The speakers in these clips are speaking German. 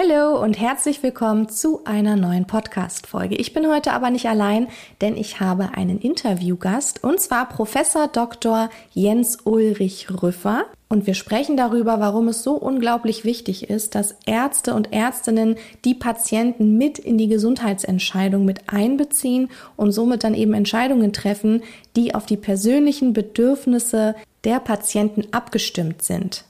Hallo und herzlich willkommen zu einer neuen Podcast-Folge. Ich bin heute aber nicht allein, denn ich habe einen Interviewgast und zwar Professor Dr. Jens Ulrich Rüffer. Und wir sprechen darüber, warum es so unglaublich wichtig ist, dass Ärzte und Ärztinnen die Patienten mit in die Gesundheitsentscheidung mit einbeziehen und somit dann eben Entscheidungen treffen, die auf die persönlichen Bedürfnisse der Patienten abgestimmt sind.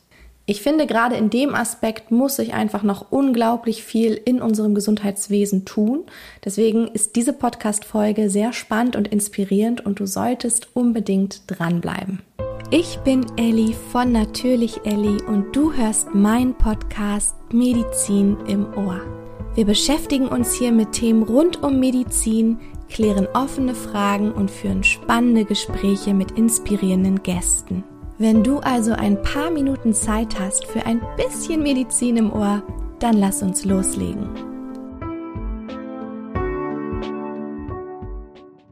Ich finde, gerade in dem Aspekt muss sich einfach noch unglaublich viel in unserem Gesundheitswesen tun. Deswegen ist diese Podcast-Folge sehr spannend und inspirierend und du solltest unbedingt dranbleiben. Ich bin Elli von Natürlich Elli und du hörst meinen Podcast Medizin im Ohr. Wir beschäftigen uns hier mit Themen rund um Medizin, klären offene Fragen und führen spannende Gespräche mit inspirierenden Gästen. Wenn du also ein paar Minuten Zeit hast für ein bisschen Medizin im Ohr, dann lass uns loslegen.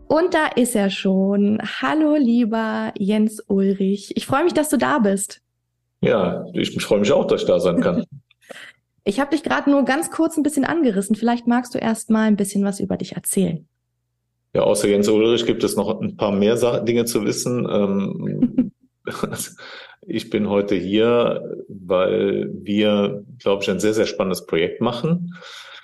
Und da ist er schon. Hallo, lieber Jens Ulrich. Ich freue mich, dass du da bist. Ja, ich freue mich auch, dass ich da sein kann. ich habe dich gerade nur ganz kurz ein bisschen angerissen. Vielleicht magst du erst mal ein bisschen was über dich erzählen. Ja, außer Jens Ulrich gibt es noch ein paar mehr Dinge zu wissen. Ähm, Ich bin heute hier, weil wir, glaube ich, ein sehr, sehr spannendes Projekt machen.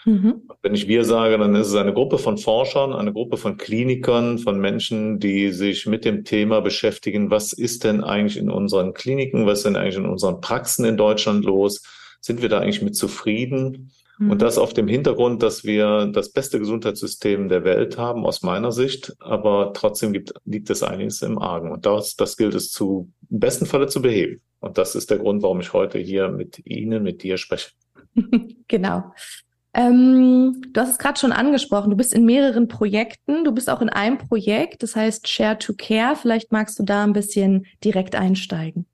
Mhm. Wenn ich wir sage, dann ist es eine Gruppe von Forschern, eine Gruppe von Klinikern, von Menschen, die sich mit dem Thema beschäftigen, was ist denn eigentlich in unseren Kliniken, was ist denn eigentlich in unseren Praxen in Deutschland los? Sind wir da eigentlich mit zufrieden? Und mhm. das auf dem Hintergrund, dass wir das beste Gesundheitssystem der Welt haben, aus meiner Sicht. Aber trotzdem gibt, liegt es einiges im Argen. Und das, das gilt es zu, im besten Falle zu beheben. Und das ist der Grund, warum ich heute hier mit Ihnen, mit dir spreche. genau. Ähm, du hast es gerade schon angesprochen. Du bist in mehreren Projekten. Du bist auch in einem Projekt, das heißt Share to Care. Vielleicht magst du da ein bisschen direkt einsteigen.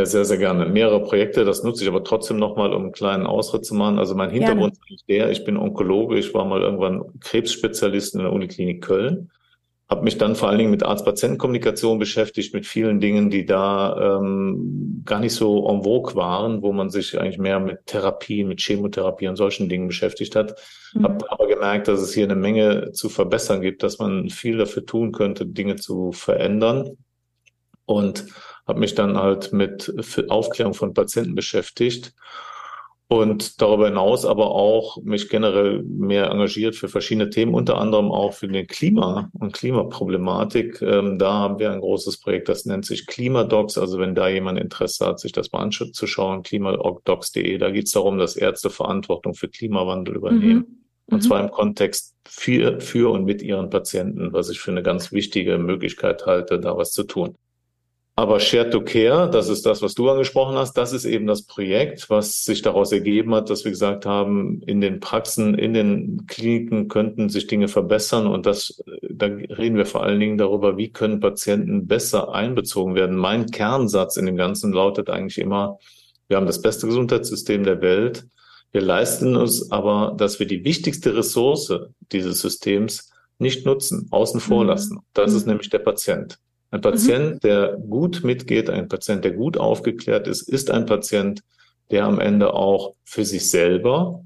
Ja, sehr, sehr gerne. Mehrere Projekte, das nutze ich aber trotzdem nochmal, um einen kleinen Ausritt zu machen. Also mein Hintergrund gerne. ist der, ich bin Onkologe, ich war mal irgendwann Krebsspezialist in der Uniklinik Köln, habe mich dann vor allen Dingen mit Arzt-Patienten-Kommunikation beschäftigt, mit vielen Dingen, die da ähm, gar nicht so en vogue waren, wo man sich eigentlich mehr mit Therapie, mit Chemotherapie und solchen Dingen beschäftigt hat. Mhm. Habe aber gemerkt, dass es hier eine Menge zu verbessern gibt, dass man viel dafür tun könnte, Dinge zu verändern. Und habe mich dann halt mit Aufklärung von Patienten beschäftigt und darüber hinaus aber auch mich generell mehr engagiert für verschiedene Themen, unter anderem auch für den Klima und Klimaproblematik. Ähm, da haben wir ein großes Projekt, das nennt sich Klimadocs. Also wenn da jemand Interesse hat, sich das mal anzuschauen, klimadocs.de, da geht es darum, dass Ärzte Verantwortung für Klimawandel übernehmen. Mhm. Und mhm. zwar im Kontext für, für und mit ihren Patienten, was ich für eine ganz wichtige Möglichkeit halte, da was zu tun. Aber Share to Care, das ist das, was du angesprochen hast, das ist eben das Projekt, was sich daraus ergeben hat, dass wir gesagt haben, in den Praxen, in den Kliniken könnten sich Dinge verbessern. Und das, da reden wir vor allen Dingen darüber, wie können Patienten besser einbezogen werden. Mein Kernsatz in dem Ganzen lautet eigentlich immer, wir haben das beste Gesundheitssystem der Welt. Wir leisten uns aber, dass wir die wichtigste Ressource dieses Systems nicht nutzen, außen vor mhm. lassen. Das mhm. ist nämlich der Patient. Ein Patient, mhm. der gut mitgeht, ein Patient, der gut aufgeklärt ist, ist ein Patient, der am Ende auch für sich selber,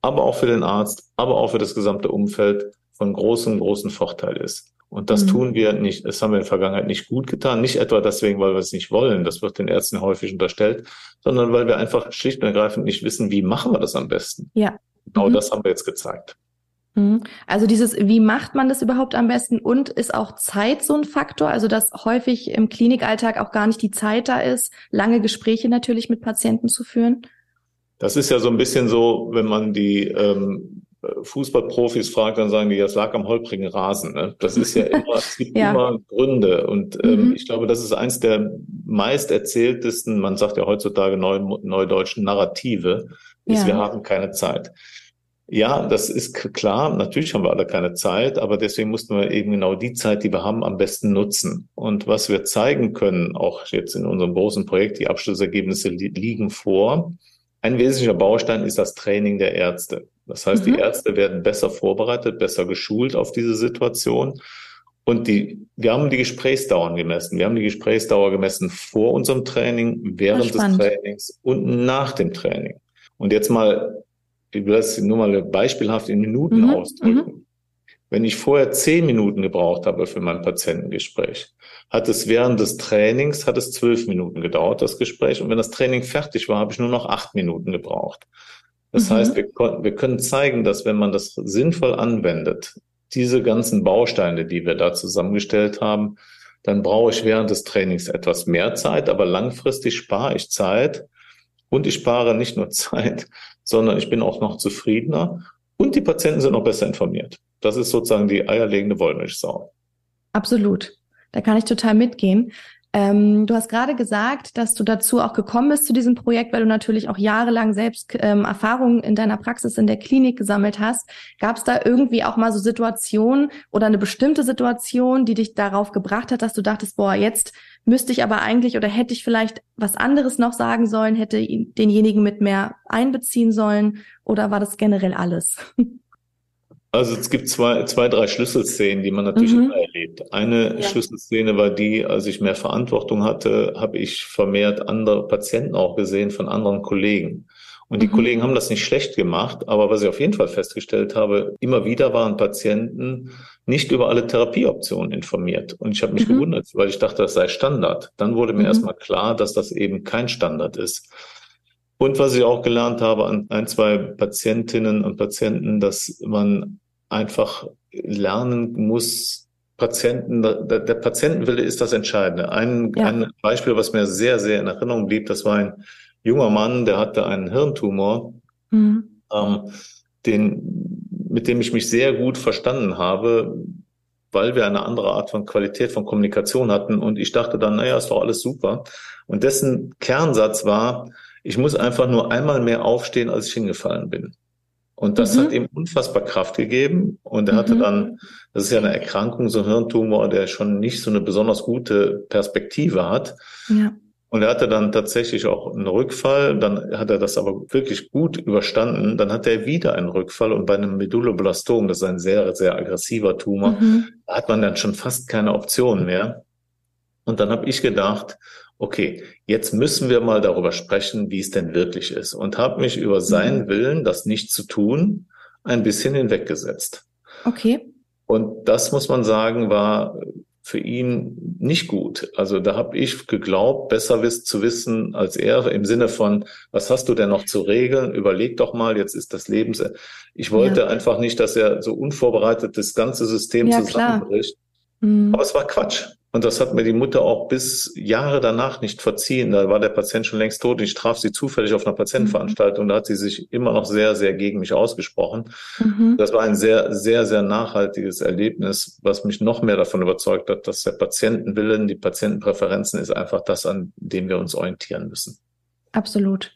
aber auch für den Arzt, aber auch für das gesamte Umfeld von großem, großen Vorteil ist. Und das mhm. tun wir nicht, das haben wir in der Vergangenheit nicht gut getan. Nicht etwa deswegen, weil wir es nicht wollen, das wird den Ärzten häufig unterstellt, sondern weil wir einfach schlicht und ergreifend nicht wissen, wie machen wir das am besten. Ja. Genau mhm. das haben wir jetzt gezeigt. Mhm. Also dieses, wie macht man das überhaupt am besten und ist auch Zeit so ein Faktor? Also dass häufig im Klinikalltag auch gar nicht die Zeit da ist, lange Gespräche natürlich mit Patienten zu führen? Das ist ja so ein bisschen so, wenn man die ähm, Fußballprofis fragt, dann sagen die, das lag am holprigen Rasen. Ne? Das ist ja immer, es gibt ja. immer Gründe. Und ähm, mhm. ich glaube, das ist eins der meist erzähltesten, man sagt ja heutzutage neu, neudeutschen Narrative, ist, ja. wir haben keine Zeit. Ja, das ist klar. Natürlich haben wir alle keine Zeit, aber deswegen mussten wir eben genau die Zeit, die wir haben, am besten nutzen. Und was wir zeigen können, auch jetzt in unserem großen Projekt, die Abschlussergebnisse liegen vor. Ein wesentlicher Baustein ist das Training der Ärzte. Das heißt, mhm. die Ärzte werden besser vorbereitet, besser geschult auf diese Situation. Und die, wir haben die Gesprächsdauern gemessen. Wir haben die Gesprächsdauer gemessen vor unserem Training, während des Trainings und nach dem Training. Und jetzt mal will das nur mal beispielhaft in Minuten mhm. ausdrücken. Mhm. Wenn ich vorher zehn Minuten gebraucht habe für mein Patientengespräch, hat es während des Trainings, hat es zwölf Minuten gedauert, das Gespräch. Und wenn das Training fertig war, habe ich nur noch acht Minuten gebraucht. Das mhm. heißt, wir, wir können zeigen, dass wenn man das sinnvoll anwendet, diese ganzen Bausteine, die wir da zusammengestellt haben, dann brauche ich während des Trainings etwas mehr Zeit, aber langfristig spare ich Zeit und ich spare nicht nur Zeit, sondern ich bin auch noch zufriedener und die Patienten sind noch besser informiert. Das ist sozusagen die eierlegende Wollmilchsau. Absolut. Da kann ich total mitgehen. Ähm, du hast gerade gesagt, dass du dazu auch gekommen bist zu diesem Projekt, weil du natürlich auch jahrelang selbst ähm, Erfahrungen in deiner Praxis in der Klinik gesammelt hast. Gab es da irgendwie auch mal so Situationen oder eine bestimmte Situation, die dich darauf gebracht hat, dass du dachtest, boah, jetzt müsste ich aber eigentlich oder hätte ich vielleicht was anderes noch sagen sollen, hätte denjenigen mit mehr einbeziehen sollen oder war das generell alles? Also es gibt zwei, zwei, drei Schlüsselszenen, die man natürlich mhm. immer erlebt. Eine ja. Schlüsselszene war die, als ich mehr Verantwortung hatte, habe ich vermehrt andere Patienten auch gesehen von anderen Kollegen. Und die mhm. Kollegen haben das nicht schlecht gemacht, aber was ich auf jeden Fall festgestellt habe, immer wieder waren Patienten nicht über alle Therapieoptionen informiert. Und ich habe mich mhm. gewundert, weil ich dachte, das sei Standard. Dann wurde mir mhm. erstmal klar, dass das eben kein Standard ist. Und was ich auch gelernt habe an ein, zwei Patientinnen und Patienten, dass man einfach lernen muss, Patienten, der, der Patientenwille ist das Entscheidende. Ein, ja. ein Beispiel, was mir sehr, sehr in Erinnerung blieb, das war ein junger Mann, der hatte einen Hirntumor, mhm. ähm, den, mit dem ich mich sehr gut verstanden habe, weil wir eine andere Art von Qualität von Kommunikation hatten. Und ich dachte dann, naja, ist doch alles super. Und dessen Kernsatz war, ich muss einfach nur einmal mehr aufstehen, als ich hingefallen bin. Und das mhm. hat ihm unfassbar Kraft gegeben. Und er mhm. hatte dann, das ist ja eine Erkrankung, so ein Hirntumor, der schon nicht so eine besonders gute Perspektive hat. Ja. Und er hatte dann tatsächlich auch einen Rückfall, dann hat er das aber wirklich gut überstanden. Dann hatte er wieder einen Rückfall und bei einem Medulloblastom, das ist ein sehr, sehr aggressiver Tumor, mhm. hat man dann schon fast keine Option mehr. Und dann habe ich gedacht, okay, jetzt müssen wir mal darüber sprechen, wie es denn wirklich ist. Und habe mich über seinen mhm. Willen, das nicht zu tun, ein bisschen hinweggesetzt. Okay. Und das muss man sagen, war für ihn nicht gut. Also da habe ich geglaubt, besser wiss, zu wissen als er im Sinne von, was hast du denn noch zu regeln? Überleg doch mal, jetzt ist das Lebens. Ich wollte ja. einfach nicht, dass er so unvorbereitet das ganze System ja, zusammenbricht. Mhm. Aber es war Quatsch. Und das hat mir die Mutter auch bis Jahre danach nicht verziehen. Da war der Patient schon längst tot. Ich traf sie zufällig auf einer Patientenveranstaltung. Mhm. Da hat sie sich immer noch sehr, sehr gegen mich ausgesprochen. Mhm. Das war ein sehr, sehr, sehr nachhaltiges Erlebnis, was mich noch mehr davon überzeugt hat, dass der Patientenwillen, die Patientenpräferenzen ist einfach das, an dem wir uns orientieren müssen. Absolut.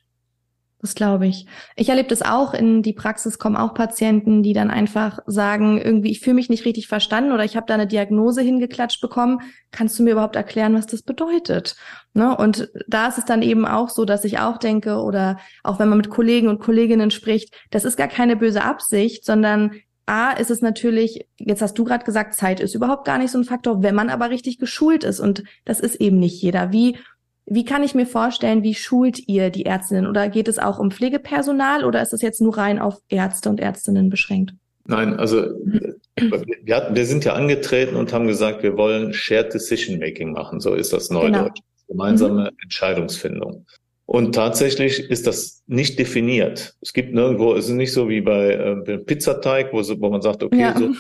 Das glaube ich. Ich erlebe das auch. In die Praxis kommen auch Patienten, die dann einfach sagen, irgendwie, ich fühle mich nicht richtig verstanden oder ich habe da eine Diagnose hingeklatscht bekommen. Kannst du mir überhaupt erklären, was das bedeutet? Ne? Und da ist es dann eben auch so, dass ich auch denke, oder auch wenn man mit Kollegen und Kolleginnen spricht, das ist gar keine böse Absicht, sondern A ist es natürlich, jetzt hast du gerade gesagt, Zeit ist überhaupt gar nicht so ein Faktor, wenn man aber richtig geschult ist. Und das ist eben nicht jeder. Wie wie kann ich mir vorstellen, wie schult ihr die Ärztinnen? Oder geht es auch um Pflegepersonal oder ist es jetzt nur rein auf Ärzte und Ärztinnen beschränkt? Nein, also wir, hatten, wir sind ja angetreten und haben gesagt, wir wollen Shared Decision Making machen. So ist das Neudeutsch. Genau. Gemeinsame mhm. Entscheidungsfindung. Und tatsächlich ist das nicht definiert. Es gibt nirgendwo, es ist nicht so wie bei äh, Pizzateig, wo, wo man sagt, okay, ja. so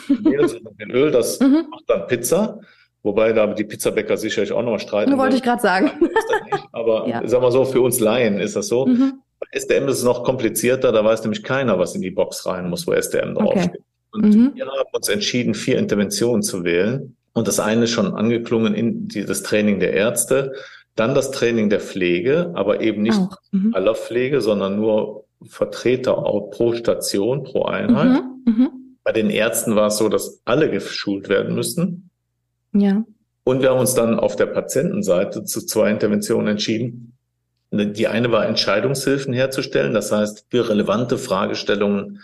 so Öl, das mhm. macht dann Pizza, Wobei da die Pizzabäcker sicherlich auch noch mal streiten. Wollte ich gerade sagen. Aber ja. sag mal so, für uns Laien ist das so. Mhm. Bei SDM ist es noch komplizierter, da weiß nämlich keiner, was in die Box rein muss, wo SDM draufsteht. Okay. Und mhm. wir haben uns entschieden, vier Interventionen zu wählen. Und das eine ist schon angeklungen in das Training der Ärzte, dann das Training der Pflege, aber eben nicht mhm. aller Pflege, sondern nur Vertreter pro Station, pro Einheit. Mhm. Mhm. Bei den Ärzten war es so, dass alle geschult werden müssen. Ja. Und wir haben uns dann auf der Patientenseite zu zwei Interventionen entschieden. Die eine war Entscheidungshilfen herzustellen, das heißt, für relevante Fragestellungen,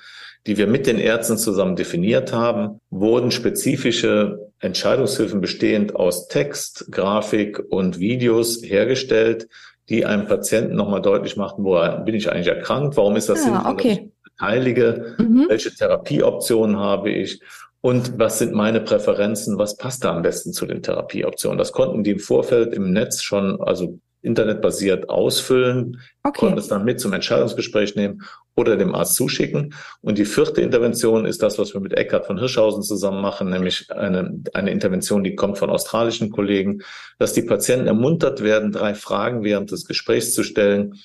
die wir mit den Ärzten zusammen definiert haben, wurden spezifische Entscheidungshilfen bestehend aus Text, Grafik und Videos hergestellt, die einem Patienten nochmal deutlich machten, wo bin ich eigentlich erkrankt, warum ist das ja, ah, sinnvoll, okay. beteilige, mhm. welche Therapieoptionen habe ich und was sind meine Präferenzen, was passt da am besten zu den Therapieoptionen. Das konnten die im Vorfeld im Netz schon, also internetbasiert ausfüllen, okay. konnten es dann mit zum Entscheidungsgespräch nehmen oder dem Arzt zuschicken. Und die vierte Intervention ist das, was wir mit Eckhard von Hirschhausen zusammen machen, nämlich eine, eine Intervention, die kommt von australischen Kollegen, dass die Patienten ermuntert werden, drei Fragen während des Gesprächs zu stellen,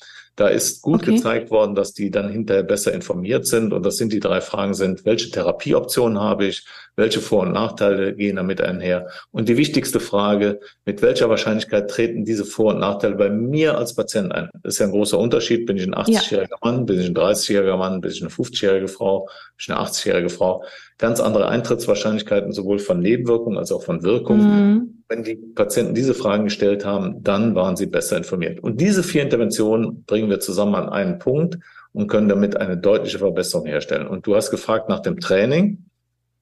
da ist gut okay. gezeigt worden, dass die dann hinterher besser informiert sind. Und das sind die drei Fragen sind, welche Therapieoptionen habe ich? Welche Vor- und Nachteile gehen damit einher? Und die wichtigste Frage, mit welcher Wahrscheinlichkeit treten diese Vor- und Nachteile bei mir als Patient ein? Das ist ja ein großer Unterschied. Bin ich ein 80-jähriger ja. Mann? Bin ich ein 30-jähriger Mann? Bin ich eine 50-jährige Frau? Bin ich eine 80-jährige Frau? Ganz andere Eintrittswahrscheinlichkeiten sowohl von Nebenwirkungen als auch von Wirkungen. Mhm. Wenn die Patienten diese Fragen gestellt haben, dann waren sie besser informiert. Und diese vier Interventionen bringen wir zusammen an einen Punkt und können damit eine deutliche Verbesserung herstellen. Und du hast gefragt nach dem Training.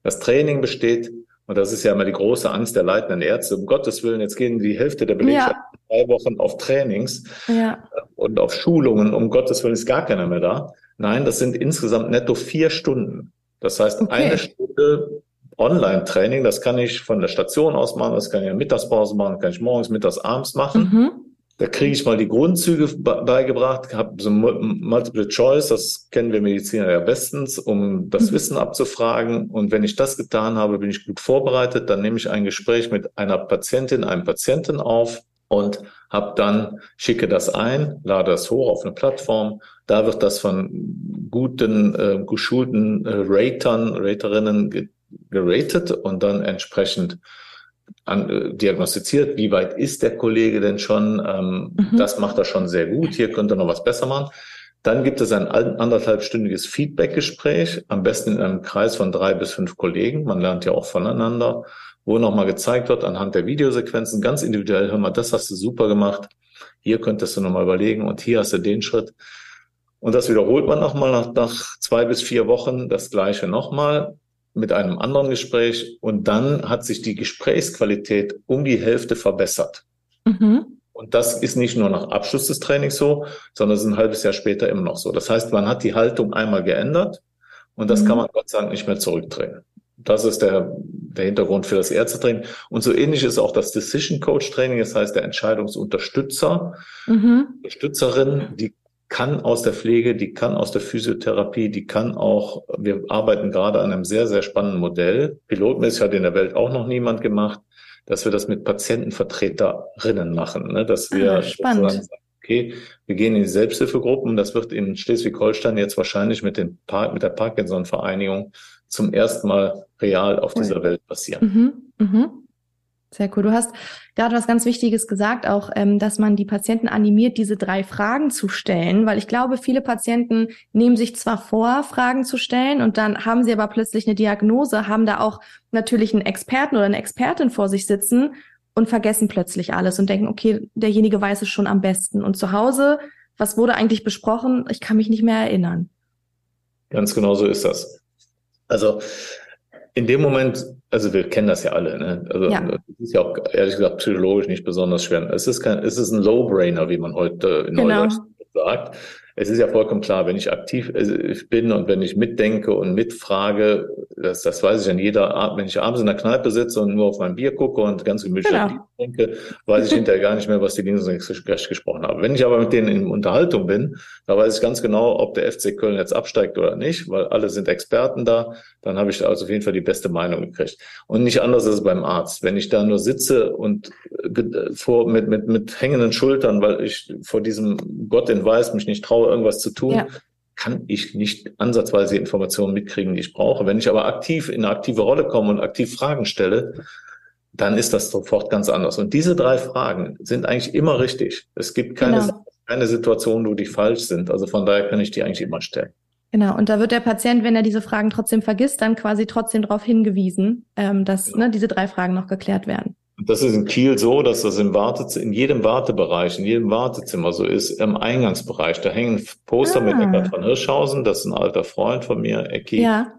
Das Training besteht, und das ist ja immer die große Angst der leitenden Ärzte, um Gottes Willen, jetzt gehen die Hälfte der Belegschaft ja. drei Wochen auf Trainings ja. und auf Schulungen, um Gottes Willen ist gar keiner mehr da. Nein, das sind insgesamt netto vier Stunden. Das heißt, okay. eine Stunde Online-Training, das kann ich von der Station aus machen, das kann ich in Mittagspause machen, kann ich morgens, mittags, abends machen. Mhm. Da kriege ich mal die Grundzüge beigebracht, habe so Multiple Choice, das kennen wir Mediziner ja bestens, um das mhm. Wissen abzufragen. Und wenn ich das getan habe, bin ich gut vorbereitet. Dann nehme ich ein Gespräch mit einer Patientin, einem Patienten auf und habe dann schicke das ein, lade das hoch auf eine Plattform. Da wird das von guten, äh, geschulten äh, Ratern, Raterinnen geratet und dann entsprechend an, äh, diagnostiziert, wie weit ist der Kollege denn schon, ähm, mhm. das macht er schon sehr gut, hier könnte er noch was besser machen. Dann gibt es ein anderthalbstündiges Feedbackgespräch, am besten in einem Kreis von drei bis fünf Kollegen. Man lernt ja auch voneinander, wo nochmal gezeigt wird anhand der Videosequenzen, ganz individuell, hör mal, das hast du super gemacht, hier könntest du nochmal überlegen und hier hast du den Schritt. Und das wiederholt man nochmal nach, nach zwei bis vier Wochen das gleiche nochmal mit einem anderen Gespräch und dann hat sich die Gesprächsqualität um die Hälfte verbessert. Mhm. Und das ist nicht nur nach Abschluss des Trainings so, sondern es ist ein halbes Jahr später immer noch so. Das heißt, man hat die Haltung einmal geändert und das mhm. kann man Gott sei Dank nicht mehr zurückdrehen. Das ist der, der Hintergrund für das Ärztetraining. Und so ähnlich ist auch das Decision Coach Training. Das heißt, der Entscheidungsunterstützer, mhm. Unterstützerin, die kann aus der Pflege, die kann aus der Physiotherapie, die kann auch, wir arbeiten gerade an einem sehr, sehr spannenden Modell. Pilotmäßig hat in der Welt auch noch niemand gemacht, dass wir das mit Patientenvertreterinnen machen, ne? dass wir ah, spannend. sagen, okay, wir gehen in die Selbsthilfegruppen. Das wird in Schleswig-Holstein jetzt wahrscheinlich mit, den mit der Parkinson-Vereinigung zum ersten Mal real auf dieser Welt passieren. Mhm, mhm. Sehr cool. Du hast gerade was ganz Wichtiges gesagt, auch, ähm, dass man die Patienten animiert, diese drei Fragen zu stellen, weil ich glaube, viele Patienten nehmen sich zwar vor, Fragen zu stellen und dann haben sie aber plötzlich eine Diagnose, haben da auch natürlich einen Experten oder eine Expertin vor sich sitzen und vergessen plötzlich alles und denken, okay, derjenige weiß es schon am besten. Und zu Hause, was wurde eigentlich besprochen? Ich kann mich nicht mehr erinnern. Ganz genau so ist das. Also in dem Moment, also wir kennen das ja alle, ne? Also ja. das ist ja auch ehrlich gesagt psychologisch nicht besonders schwer. Es ist kein, es ist ein Low-Brainer, wie man heute in genau. Neudeutsch sagt es ist ja vollkommen klar, wenn ich aktiv äh, bin und wenn ich mitdenke und mitfrage, das, das weiß ich an jeder Art, wenn ich abends in der Kneipe sitze und nur auf mein Bier gucke und ganz gemütlich genau. denke, weiß ich hinterher gar nicht mehr, was die links und rechts gesprochen haben. Wenn ich aber mit denen in Unterhaltung bin, da weiß ich ganz genau, ob der FC Köln jetzt absteigt oder nicht, weil alle sind Experten da, dann habe ich also auf jeden Fall die beste Meinung gekriegt. Und nicht anders ist es beim Arzt. Wenn ich da nur sitze und äh, vor, mit, mit, mit hängenden Schultern, weil ich vor diesem Gott in Weiß mich nicht traue, irgendwas zu tun, ja. Kann ich nicht ansatzweise die Informationen mitkriegen, die ich brauche. Wenn ich aber aktiv in eine aktive Rolle komme und aktiv Fragen stelle, dann ist das sofort ganz anders. Und diese drei Fragen sind eigentlich immer richtig. Es gibt keine, genau. keine Situation, wo die falsch sind. Also von daher kann ich die eigentlich immer stellen. Genau, und da wird der Patient, wenn er diese Fragen trotzdem vergisst, dann quasi trotzdem darauf hingewiesen, ähm, dass genau. ne, diese drei Fragen noch geklärt werden. Das ist in Kiel so, dass das im Wartezimmer, in jedem Wartebereich, in jedem Wartezimmer so ist, im Eingangsbereich. Da hängen Poster ah. mit Eckart von Hirschhausen, das ist ein alter Freund von mir, Ecki, ja.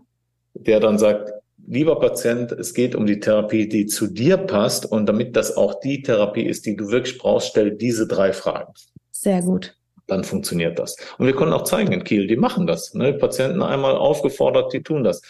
der dann sagt, lieber Patient, es geht um die Therapie, die zu dir passt und damit das auch die Therapie ist, die du wirklich brauchst, stell diese drei Fragen. Sehr gut. dann funktioniert das. Und wir konnten auch zeigen in Kiel, die machen das. Ne? Patienten einmal aufgefordert, die tun das.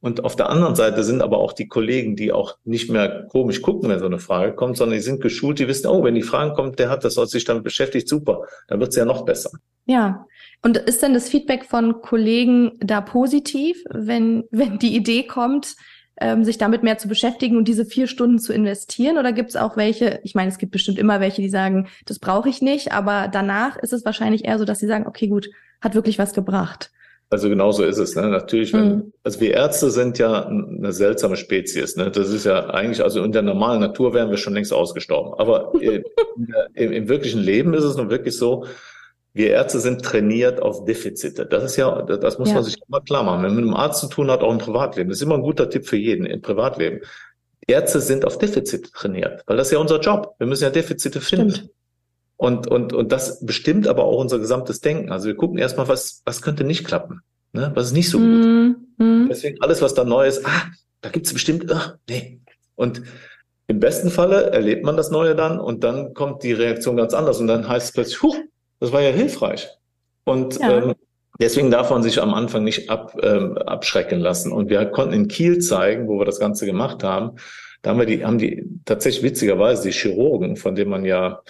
Und auf der anderen Seite sind aber auch die Kollegen, die auch nicht mehr komisch gucken, wenn so eine Frage kommt, sondern die sind geschult, die wissen, oh, wenn die Frage kommt, der hat das, hat sich damit beschäftigt, super, dann wird es ja noch besser. Ja. Und ist denn das Feedback von Kollegen da positiv, wenn, wenn die Idee kommt, ähm, sich damit mehr zu beschäftigen und diese vier Stunden zu investieren? Oder gibt es auch welche, ich meine, es gibt bestimmt immer welche, die sagen, das brauche ich nicht, aber danach ist es wahrscheinlich eher so, dass sie sagen, okay, gut, hat wirklich was gebracht. Also genau so ist es. Ne? Natürlich, wenn, mhm. also wir Ärzte sind ja eine seltsame Spezies. Ne? Das ist ja eigentlich, also in der normalen Natur wären wir schon längst ausgestorben. Aber im, im, wirklichen Leben ist es nun wirklich so, wir Ärzte sind trainiert auf Defizite. Das ist ja, das muss ja. man sich immer klar machen. Wenn man mit einem Arzt zu tun hat, auch im Privatleben, das ist immer ein guter Tipp für jeden im Privatleben. Ärzte sind auf Defizite trainiert, weil das ist ja unser Job. Wir müssen ja Defizite finden. Stimmt. Und, und, und das bestimmt aber auch unser gesamtes Denken. Also wir gucken erstmal, was, was könnte nicht klappen, ne? was ist nicht so gut. Mm, Deswegen alles, was da neu ist, ah, da gibt's bestimmt, ach, nee. Und im besten Falle erlebt man das Neue dann und dann kommt die Reaktion ganz anders und dann heißt es plötzlich, huch, das war ja hilfreich. Und ja. ähm, deswegen darf man sich am Anfang nicht ab, ähm, abschrecken lassen. Und wir konnten in Kiel zeigen, wo wir das Ganze gemacht haben, da haben wir die, haben die tatsächlich witzigerweise die Chirurgen, von denen man ja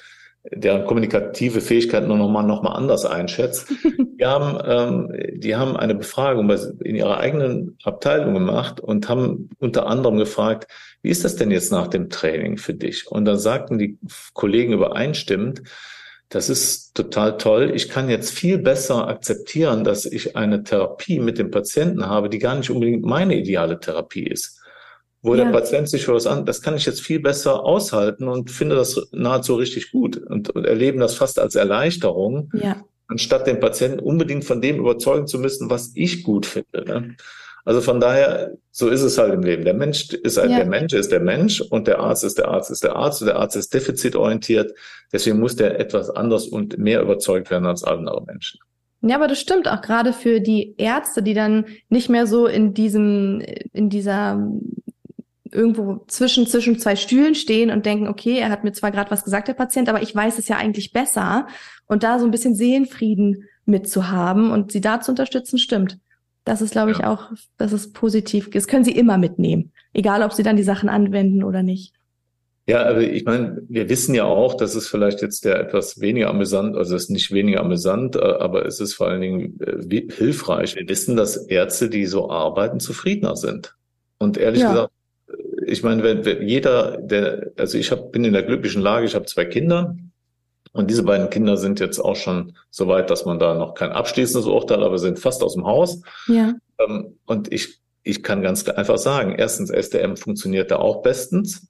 deren kommunikative Fähigkeiten noch mal, noch mal anders einschätzt. Die haben, ähm, die haben eine Befragung in ihrer eigenen Abteilung gemacht und haben unter anderem gefragt, wie ist das denn jetzt nach dem Training für dich? Und dann sagten die Kollegen übereinstimmend, das ist total toll. Ich kann jetzt viel besser akzeptieren, dass ich eine Therapie mit dem Patienten habe, die gar nicht unbedingt meine ideale Therapie ist. Wo ja. der Patient sich für was an, das kann ich jetzt viel besser aushalten und finde das nahezu richtig gut und, und erleben das fast als Erleichterung, ja. anstatt den Patienten unbedingt von dem überzeugen zu müssen, was ich gut finde. Ne? Also von daher, so ist es halt im Leben. Der Mensch ist halt, ja. der Mensch ist der Mensch und der Arzt ist der Arzt ist der Arzt und der Arzt ist defizitorientiert. Deswegen muss der etwas anders und mehr überzeugt werden als andere Menschen. Ja, aber das stimmt auch gerade für die Ärzte, die dann nicht mehr so in diesem, in dieser irgendwo zwischen, zwischen zwei Stühlen stehen und denken, okay, er hat mir zwar gerade was gesagt, der Patient, aber ich weiß es ja eigentlich besser. Und da so ein bisschen Seelenfrieden mitzuhaben und sie da zu unterstützen, stimmt. Das ist, glaube ich, auch, das ist positiv. Das können Sie immer mitnehmen. Egal, ob Sie dann die Sachen anwenden oder nicht. Ja, aber ich meine, wir wissen ja auch, dass es vielleicht jetzt der etwas weniger amüsant, also es ist nicht weniger amüsant, äh, aber es ist vor allen Dingen äh, hilfreich. Wir wissen, dass Ärzte, die so arbeiten, zufriedener sind. Und ehrlich ja. gesagt, ich meine, wenn, wenn jeder, der, also ich hab, bin in der glücklichen Lage, ich habe zwei Kinder, und diese beiden Kinder sind jetzt auch schon so weit, dass man da noch kein abschließendes Urteil, aber sind fast aus dem Haus. Ja. Ähm, und ich, ich kann ganz einfach sagen, erstens, SDM funktioniert da auch bestens.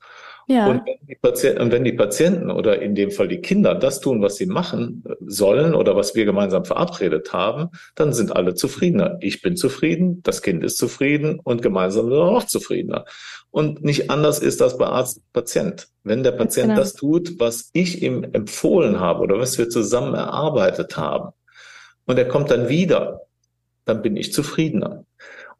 Ja. Und, wenn die Patienten, und wenn die Patienten oder in dem Fall die Kinder das tun, was sie machen sollen oder was wir gemeinsam verabredet haben, dann sind alle zufriedener. Ich bin zufrieden, das Kind ist zufrieden und gemeinsam sind wir auch zufriedener. Und nicht anders ist das bei Arzt-Patient. Wenn der Patient genau. das tut, was ich ihm empfohlen habe oder was wir zusammen erarbeitet haben, und er kommt dann wieder, dann bin ich zufriedener.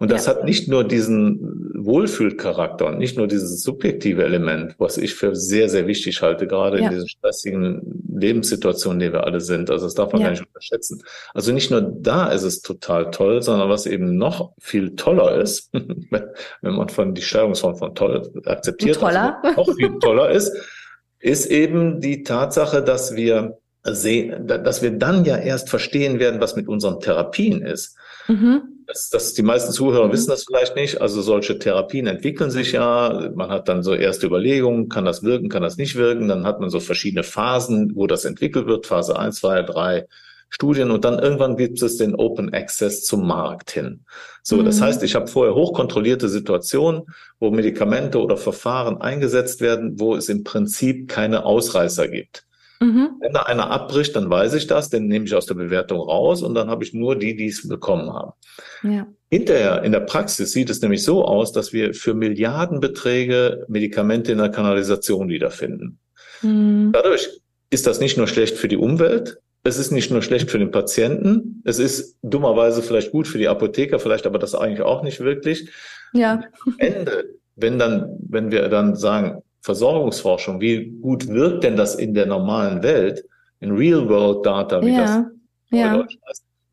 Und das ja. hat nicht nur diesen Wohlfühlcharakter und nicht nur dieses subjektive Element, was ich für sehr, sehr wichtig halte, gerade ja. in diesen stressigen Lebenssituationen, die wir alle sind. Also das darf man ja. gar nicht unterschätzen. Also nicht nur da ist es total toll, sondern was eben noch viel toller ist, wenn man von die Steuerungsform von toll akzeptiert, toller. Also noch viel toller ist, ist eben die Tatsache, dass wir sehen, dass wir dann ja erst verstehen werden, was mit unseren Therapien ist. Mhm das, das, die meisten Zuhörer mhm. wissen das vielleicht nicht. Also solche Therapien entwickeln sich ja. Man hat dann so erste Überlegungen, kann das wirken, kann das nicht wirken. Dann hat man so verschiedene Phasen, wo das entwickelt wird. Phase 1, 2, 3 Studien und dann irgendwann gibt es den Open Access zum Markt hin. So, mhm. das heißt, ich habe vorher hochkontrollierte Situationen, wo Medikamente oder Verfahren eingesetzt werden, wo es im Prinzip keine Ausreißer gibt. Mhm. Wenn da einer abbricht, dann weiß ich das, den nehme ich aus der Bewertung raus und dann habe ich nur die, die es bekommen haben. Ja. Hinterher in der Praxis sieht es nämlich so aus, dass wir für Milliardenbeträge Medikamente in der Kanalisation wiederfinden. Mhm. Dadurch ist das nicht nur schlecht für die Umwelt, es ist nicht nur schlecht für den Patienten, es ist dummerweise vielleicht gut für die Apotheker, vielleicht aber das eigentlich auch nicht wirklich. Ja. Am Ende, wenn dann, wenn wir dann sagen, Versorgungsforschung, wie gut wirkt denn das in der normalen Welt, in Real-World-Data, wie ja. das ja.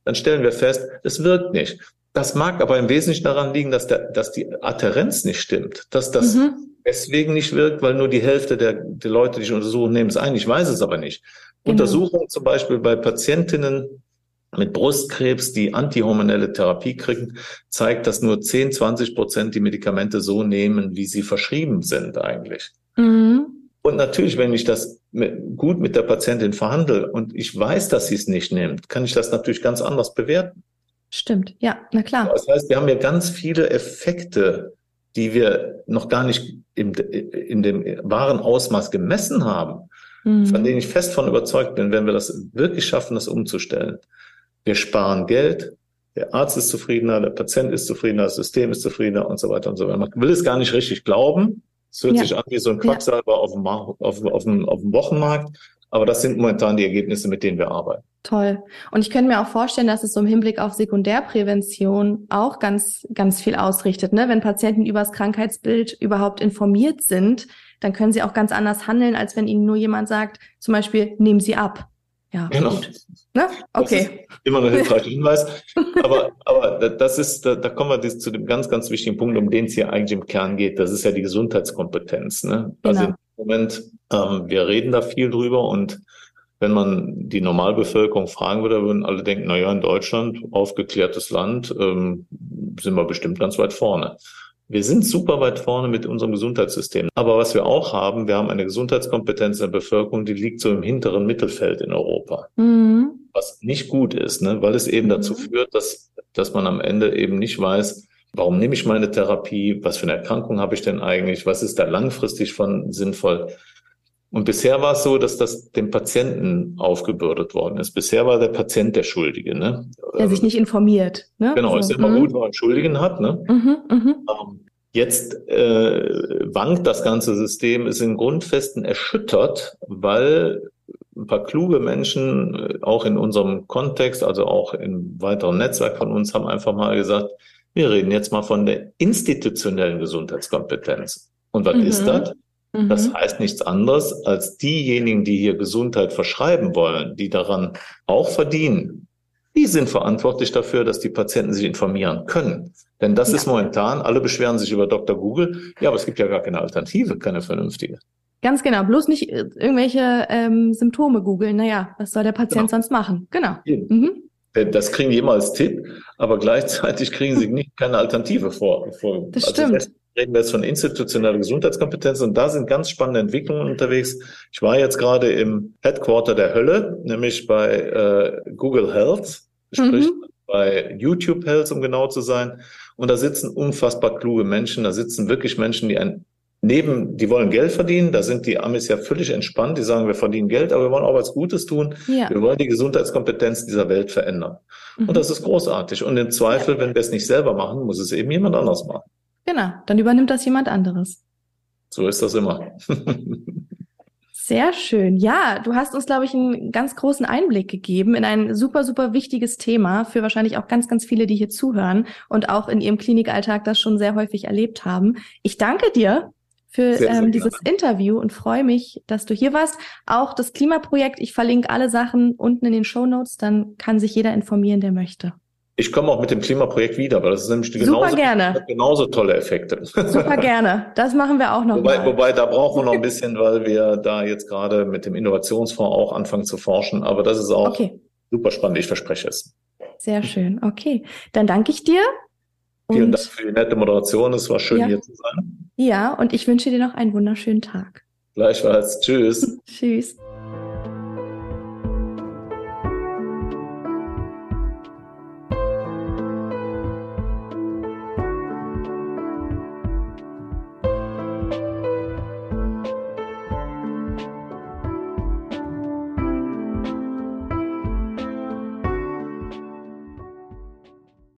dann stellen wir fest, es wirkt nicht. Das mag aber im Wesentlichen daran liegen, dass, der, dass die Adherenz nicht stimmt, dass das mhm. deswegen nicht wirkt, weil nur die Hälfte der, der Leute, die ich untersuche, nehmen es ein. Ich weiß es aber nicht. Genau. Untersuchungen zum Beispiel bei Patientinnen mit Brustkrebs, die antihormonelle Therapie kriegen, zeigt, dass nur 10, 20 Prozent die Medikamente so nehmen, wie sie verschrieben sind eigentlich. Mhm. Und natürlich, wenn ich das mit, gut mit der Patientin verhandle und ich weiß, dass sie es nicht nimmt, kann ich das natürlich ganz anders bewerten. Stimmt, ja, na klar. Das heißt, wir haben ja ganz viele Effekte, die wir noch gar nicht im, in dem wahren Ausmaß gemessen haben, mhm. von denen ich fest von überzeugt bin, wenn wir das wirklich schaffen, das umzustellen. Wir sparen Geld, der Arzt ist zufriedener, der Patient ist zufriedener, das System ist zufriedener und so weiter und so weiter. Man will es gar nicht richtig glauben. Es hört ja. sich an wie so ein Quacksalber ja. auf, dem, auf, auf, dem, auf dem Wochenmarkt. Aber das sind momentan die Ergebnisse, mit denen wir arbeiten. Toll. Und ich könnte mir auch vorstellen, dass es so im Hinblick auf Sekundärprävention auch ganz, ganz viel ausrichtet. Ne? Wenn Patienten über das Krankheitsbild überhaupt informiert sind, dann können sie auch ganz anders handeln, als wenn ihnen nur jemand sagt, zum Beispiel, nehmen Sie ab. Ja, genau. Ne? Okay. immer noch hilfreicher Hinweis. aber, aber das ist, da, da kommen wir zu dem ganz, ganz wichtigen Punkt, um den es hier eigentlich im Kern geht. Das ist ja die Gesundheitskompetenz. Ne? Also genau. Also im Moment, ähm, wir reden da viel drüber und wenn man die Normalbevölkerung fragen würde, würden alle denken, na ja, in Deutschland, aufgeklärtes Land, ähm, sind wir bestimmt ganz weit vorne. Wir sind super weit vorne mit unserem Gesundheitssystem. Aber was wir auch haben, wir haben eine Gesundheitskompetenz in der Bevölkerung, die liegt so im hinteren Mittelfeld in Europa. Mhm. Was nicht gut ist, ne? weil es eben mhm. dazu führt, dass, dass man am Ende eben nicht weiß, warum nehme ich meine Therapie, was für eine Erkrankung habe ich denn eigentlich, was ist da langfristig von sinnvoll. Und bisher war es so, dass das dem Patienten aufgebürdet worden ist. Bisher war der Patient der Schuldige. Ne? Der sich nicht informiert. Ne? Genau, so. ist immer mhm. gut, wenn man einen Schuldigen hat. Ne? Mhm, mh. Ähm, jetzt äh, wankt das ganze System, ist in Grundfesten erschüttert, weil ein paar kluge Menschen, äh, auch in unserem Kontext, also auch im weiteren Netzwerk von uns, haben einfach mal gesagt, wir reden jetzt mal von der institutionellen Gesundheitskompetenz. Und was mhm. ist das? Das mhm. heißt nichts anderes, als diejenigen, die hier Gesundheit verschreiben wollen, die daran auch verdienen, die sind verantwortlich dafür, dass die Patienten sich informieren können. Denn das ja. ist momentan, alle beschweren sich über Dr. Google, ja, aber es gibt ja gar keine Alternative, keine vernünftige. Ganz genau, bloß nicht äh, irgendwelche ähm, Symptome googeln. Naja, was soll der Patient genau. sonst machen? Genau. Mhm. Das kriegen die immer als Tipp, aber gleichzeitig kriegen sie nicht keine Alternative vor. vor das also stimmt reden wir jetzt von institutioneller Gesundheitskompetenz und da sind ganz spannende Entwicklungen unterwegs. Ich war jetzt gerade im Headquarter der Hölle, nämlich bei äh, Google Health, sprich mhm. bei YouTube Health, um genau zu sein. Und da sitzen unfassbar kluge Menschen, da sitzen wirklich Menschen, die ein neben, die wollen Geld verdienen, da sind die Amis ja völlig entspannt, die sagen, wir verdienen Geld, aber wir wollen auch was Gutes tun. Ja. Wir wollen die Gesundheitskompetenz dieser Welt verändern. Mhm. Und das ist großartig. Und im Zweifel, ja. wenn wir es nicht selber machen, muss es eben jemand anders machen. Genau, dann übernimmt das jemand anderes. So ist das immer. Sehr schön. Ja, du hast uns, glaube ich, einen ganz großen Einblick gegeben in ein super, super wichtiges Thema für wahrscheinlich auch ganz, ganz viele, die hier zuhören und auch in ihrem Klinikalltag das schon sehr häufig erlebt haben. Ich danke dir für sehr, sehr ähm, dieses Interview und freue mich, dass du hier warst. Auch das Klimaprojekt, ich verlinke alle Sachen unten in den Show Notes, dann kann sich jeder informieren, der möchte. Ich komme auch mit dem Klimaprojekt wieder, weil das ist nämlich genauso, Super gerne. genauso tolle Effekte. Super gerne. Das machen wir auch noch. Wobei, mal. wobei da brauchen wir noch ein bisschen, weil wir da jetzt gerade mit dem Innovationsfonds auch anfangen zu forschen. Aber das ist auch okay. super spannend. Ich verspreche es. Sehr schön. Okay. Dann danke ich dir. Vielen Dank für die nette Moderation. Es war schön, ja. hier zu sein. Ja, und ich wünsche dir noch einen wunderschönen Tag. Gleichfalls. Tschüss. Tschüss.